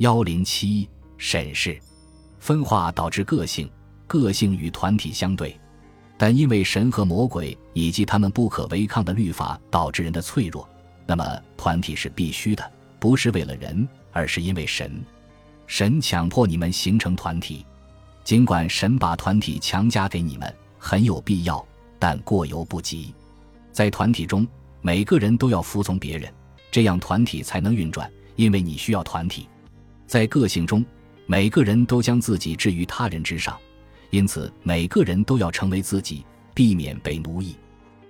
幺零七审视，分化导致个性，个性与团体相对，但因为神和魔鬼以及他们不可违抗的律法导致人的脆弱，那么团体是必须的，不是为了人，而是因为神。神强迫你们形成团体，尽管神把团体强加给你们很有必要，但过犹不及。在团体中，每个人都要服从别人，这样团体才能运转，因为你需要团体。在个性中，每个人都将自己置于他人之上，因此每个人都要成为自己，避免被奴役。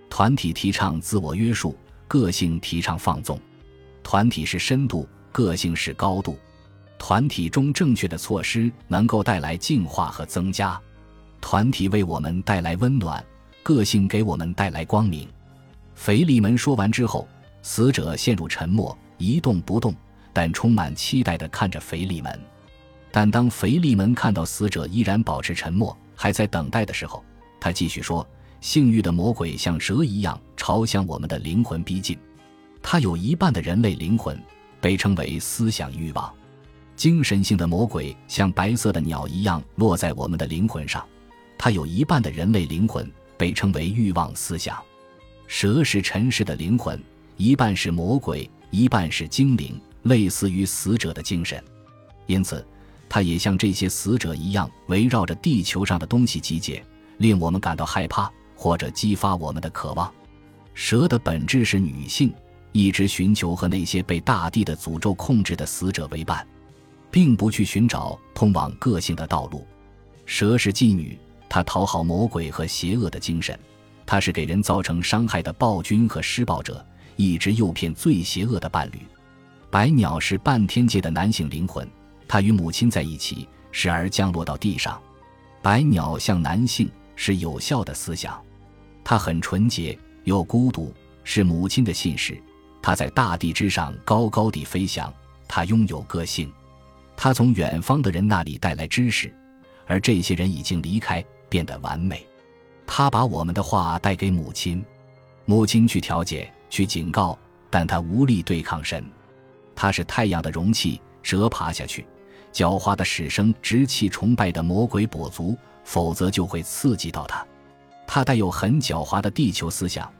团体提倡自我约束，个性提倡放纵。团体是深度，个性是高度。团体中正确的措施能够带来净化和增加。团体为我们带来温暖，个性给我们带来光明。腓利门说完之后，死者陷入沉默，一动不动。但充满期待地看着腓利门，但当腓利门看到死者依然保持沉默，还在等待的时候，他继续说：“性欲的魔鬼像蛇一样朝向我们的灵魂逼近，他有一半的人类灵魂被称为思想欲望；精神性的魔鬼像白色的鸟一样落在我们的灵魂上，他有一半的人类灵魂被称为欲望思想。蛇是尘世的灵魂，一半是魔鬼，一半是精灵。”类似于死者的精神，因此，它也像这些死者一样，围绕着地球上的东西集结，令我们感到害怕，或者激发我们的渴望。蛇的本质是女性，一直寻求和那些被大地的诅咒控制的死者为伴，并不去寻找通往个性的道路。蛇是妓女，她讨好魔鬼和邪恶的精神，她是给人造成伤害的暴君和施暴者，一直诱骗最邪恶的伴侣。白鸟是半天界的男性灵魂，它与母亲在一起，时而降落到地上。白鸟像男性，是有效的思想。它很纯洁又孤独，是母亲的信使。它在大地之上高高地飞翔。它拥有个性。它从远方的人那里带来知识，而这些人已经离开，变得完美。他把我们的话带给母亲，母亲去调解，去警告，但他无力对抗神。它是太阳的容器，蛇爬下去，狡猾的使生直气崇拜的魔鬼跛足，否则就会刺激到它。它带有很狡猾的地球思想，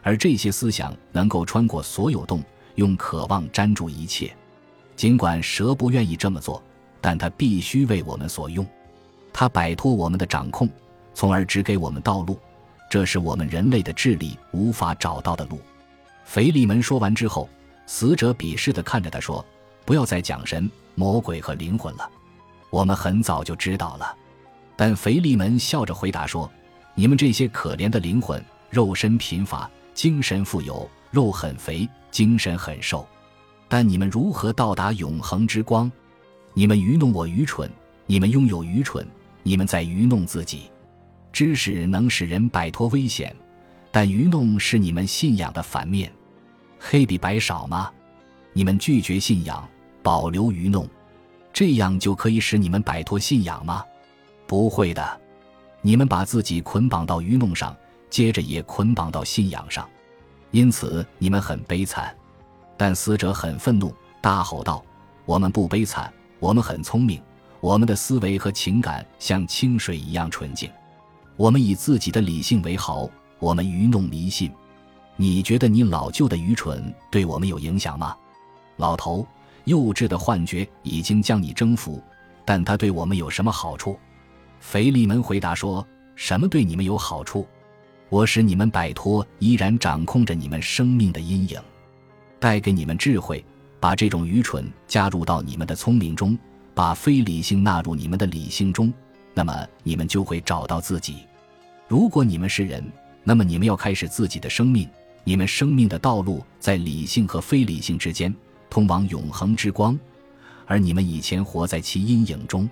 而这些思想能够穿过所有洞，用渴望粘住一切。尽管蛇不愿意这么做，但它必须为我们所用。它摆脱我们的掌控，从而指给我们道路。这是我们人类的智力无法找到的路。腓力门说完之后。死者鄙视地看着他说：“不要再讲神、魔鬼和灵魂了，我们很早就知道了。”但腓利门笑着回答说：“你们这些可怜的灵魂，肉身贫乏，精神富有，肉很肥，精神很瘦。但你们如何到达永恒之光？你们愚弄我愚蠢，你们拥有愚蠢，你们在愚弄自己。知识能使人摆脱危险，但愚弄是你们信仰的反面。”黑比白少吗？你们拒绝信仰，保留愚弄，这样就可以使你们摆脱信仰吗？不会的，你们把自己捆绑到愚弄上，接着也捆绑到信仰上，因此你们很悲惨。但死者很愤怒，大吼道：“我们不悲惨，我们很聪明，我们的思维和情感像清水一样纯净，我们以自己的理性为豪，我们愚弄迷信。”你觉得你老旧的愚蠢对我们有影响吗，老头？幼稚的幻觉已经将你征服，但它对我们有什么好处？腓利门回答说：“什么对你们有好处？我使你们摆脱依然掌控着你们生命的阴影，带给你们智慧，把这种愚蠢加入到你们的聪明中，把非理性纳入你们的理性中，那么你们就会找到自己。如果你们是人，那么你们要开始自己的生命。”你们生命的道路在理性和非理性之间，通往永恒之光，而你们以前活在其阴影中。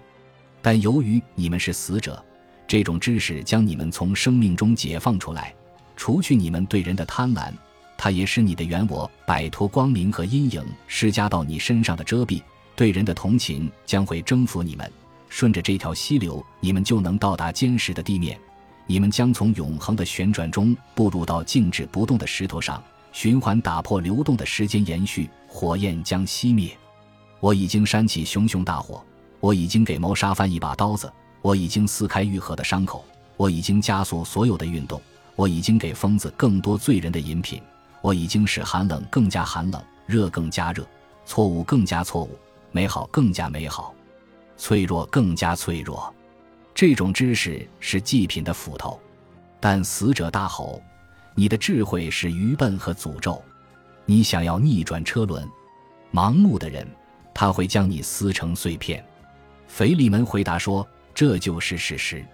但由于你们是死者，这种知识将你们从生命中解放出来，除去你们对人的贪婪，它也使你的原我摆脱光明和阴影施加到你身上的遮蔽。对人的同情将会征服你们，顺着这条溪流，你们就能到达坚实的地面。你们将从永恒的旋转中步入到静止不动的石头上，循环打破流动的时间延续，火焰将熄灭。我已经煽起熊熊大火，我已经给谋杀犯一把刀子，我已经撕开愈合的伤口，我已经加速所有的运动，我已经给疯子更多醉人的饮品，我已经使寒冷更加寒冷，热更加热，错误更加错误，美好更加美好，脆弱更加脆弱。这种知识是祭品的斧头，但死者大吼：“你的智慧是愚笨和诅咒！你想要逆转车轮？盲目的人。”他会将你撕成碎片。腓力门回答说：“这就是事实。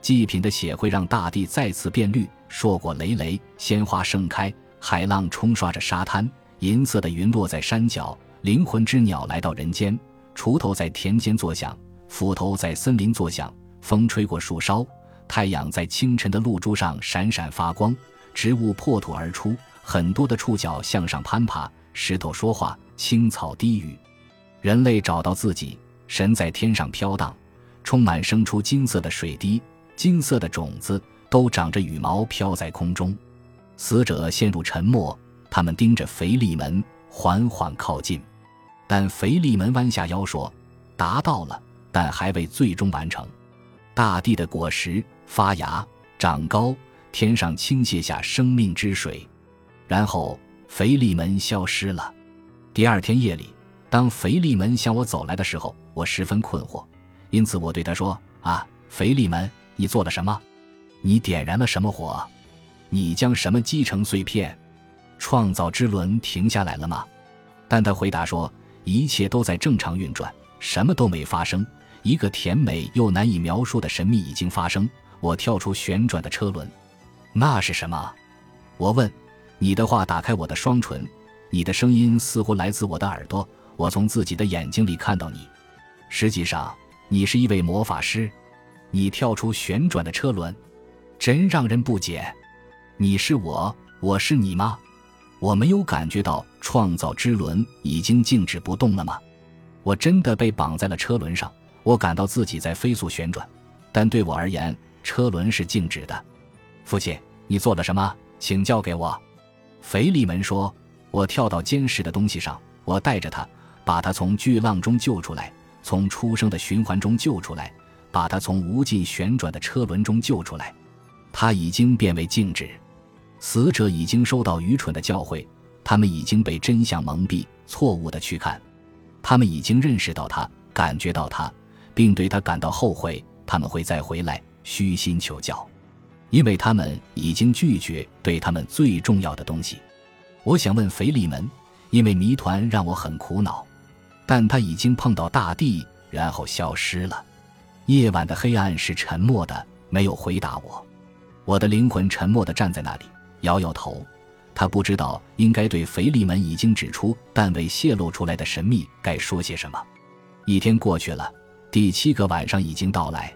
祭品的血会让大地再次变绿，硕果累累，鲜花盛开，海浪冲刷着沙滩，银色的云落在山脚，灵魂之鸟来到人间，锄头在田间作响，斧头在森林作响，风吹过树梢，太阳在清晨的露珠上闪闪发光，植物破土而出，很多的触角向上攀爬，石头说话，青草低语。”人类找到自己，神在天上飘荡，充满生出金色的水滴，金色的种子都长着羽毛飘在空中。死者陷入沉默，他们盯着腓利门，缓缓靠近。但腓利门弯下腰说：“达到了，但还未最终完成。大地的果实发芽长高，天上倾泻下生命之水。”然后腓力门消失了。第二天夜里。当腓力门向我走来的时候，我十分困惑，因此我对他说：“啊，腓力门，你做了什么？你点燃了什么火？你将什么击成碎片？创造之轮停下来了吗？”但他回答说：“一切都在正常运转，什么都没发生。一个甜美又难以描述的神秘已经发生。我跳出旋转的车轮，那是什么？”我问。你的话打开我的双唇，你的声音似乎来自我的耳朵。我从自己的眼睛里看到你，实际上你是一位魔法师，你跳出旋转的车轮，真让人不解。你是我，我是你吗？我没有感觉到创造之轮已经静止不动了吗？我真的被绑在了车轮上，我感到自己在飞速旋转，但对我而言，车轮是静止的。父亲，你做了什么？请教给我。腓利门说：“我跳到坚实的东西上，我带着它。”把他从巨浪中救出来，从出生的循环中救出来，把他从无尽旋转的车轮中救出来。他已经变为静止，死者已经收到愚蠢的教诲，他们已经被真相蒙蔽，错误的去看。他们已经认识到他，感觉到他，并对他感到后悔。他们会再回来，虚心求教，因为他们已经拒绝对他们最重要的东西。我想问腓力门，因为谜团让我很苦恼。但他已经碰到大地，然后消失了。夜晚的黑暗是沉默的，没有回答我。我的灵魂沉默地站在那里，摇摇头。他不知道应该对腓力门已经指出但未泄露出来的神秘该说些什么。一天过去了，第七个晚上已经到来，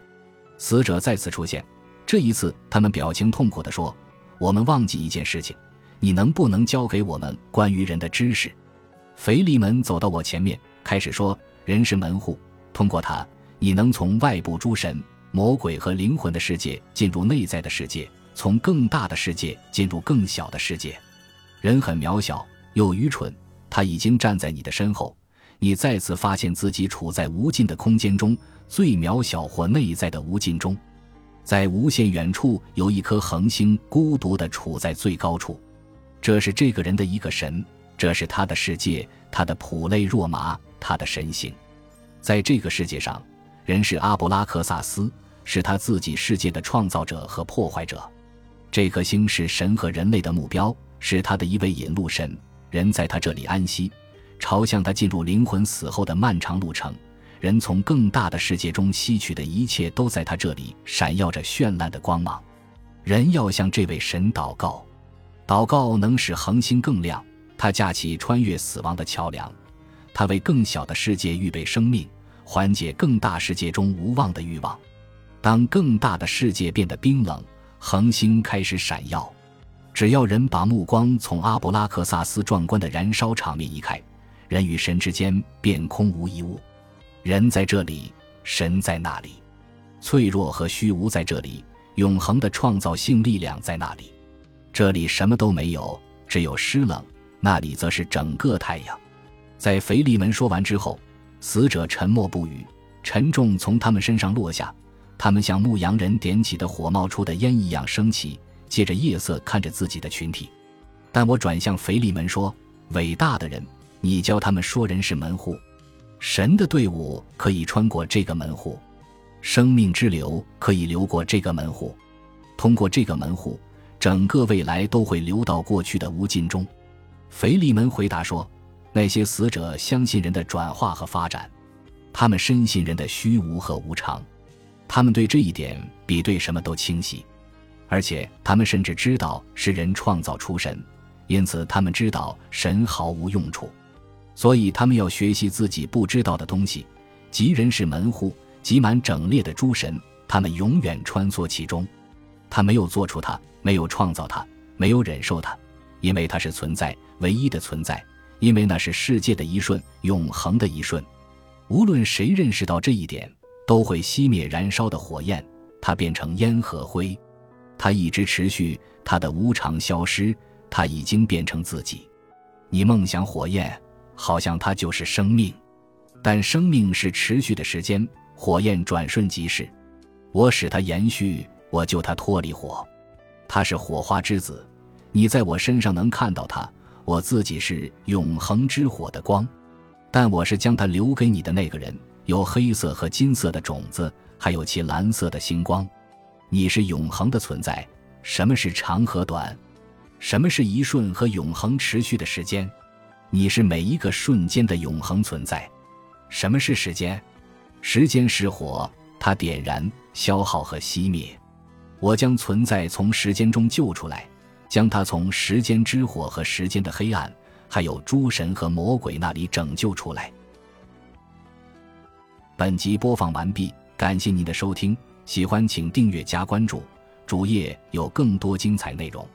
死者再次出现。这一次，他们表情痛苦地说：“我们忘记一件事情，你能不能教给我们关于人的知识？”腓力门走到我前面。开始说，人是门户，通过它，你能从外部诸神、魔鬼和灵魂的世界进入内在的世界，从更大的世界进入更小的世界。人很渺小又愚蠢，他已经站在你的身后，你再次发现自己处在无尽的空间中，最渺小或内在的无尽中，在无限远处有一颗恒星孤独地处在最高处，这是这个人的一个神，这是他的世界，他的普类若麻。他的神性，在这个世界上，人是阿布拉克萨斯，是他自己世界的创造者和破坏者。这颗星是神和人类的目标，是他的一位引路神。人在他这里安息，朝向他进入灵魂死后的漫长路程。人从更大的世界中吸取的一切，都在他这里闪耀着绚烂的光芒。人要向这位神祷告，祷告能使恒星更亮。他架起穿越死亡的桥梁。他为更小的世界预备生命，缓解更大世界中无望的欲望。当更大的世界变得冰冷，恒星开始闪耀。只要人把目光从阿布拉克萨斯壮观的燃烧场面移开，人与神之间便空无一物。人在这里，神在那里；脆弱和虚无在这里，永恒的创造性力量在那里。这里什么都没有，只有湿冷；那里则是整个太阳。在腓利门说完之后，死者沉默不语，沉重从他们身上落下。他们像牧羊人点起的火冒出的烟一样升起，借着夜色看着自己的群体。但我转向腓利门说：“伟大的人，你教他们说人是门户，神的队伍可以穿过这个门户，生命之流可以流过这个门户，通过这个门户，整个未来都会流到过去的无尽中。”腓利门回答说：“那些死者相信人的转化和发展，他们深信人的虚无和无常。”他们对这一点比对什么都清晰，而且他们甚至知道是人创造出神，因此他们知道神毫无用处，所以他们要学习自己不知道的东西。即人是门户，挤满整列的诸神，他们永远穿梭其中。他没有做出它，没有创造它，没有忍受它，因为它是存在，唯一的存在，因为那是世界的一瞬，永恒的一瞬。无论谁认识到这一点。都会熄灭燃烧的火焰，它变成烟和灰，它一直持续，它的无常消失，它已经变成自己。你梦想火焰，好像它就是生命，但生命是持续的时间，火焰转瞬即逝。我使它延续，我救它脱离火，它是火花之子，你在我身上能看到它。我自己是永恒之火的光，但我是将它留给你的那个人。有黑色和金色的种子，还有其蓝色的星光。你是永恒的存在。什么是长和短？什么是一瞬和永恒持续的时间？你是每一个瞬间的永恒存在。什么是时间？时间是火，它点燃、消耗和熄灭。我将存在从时间中救出来，将它从时间之火和时间的黑暗，还有诸神和魔鬼那里拯救出来。本集播放完毕，感谢您的收听，喜欢请订阅加关注，主页有更多精彩内容。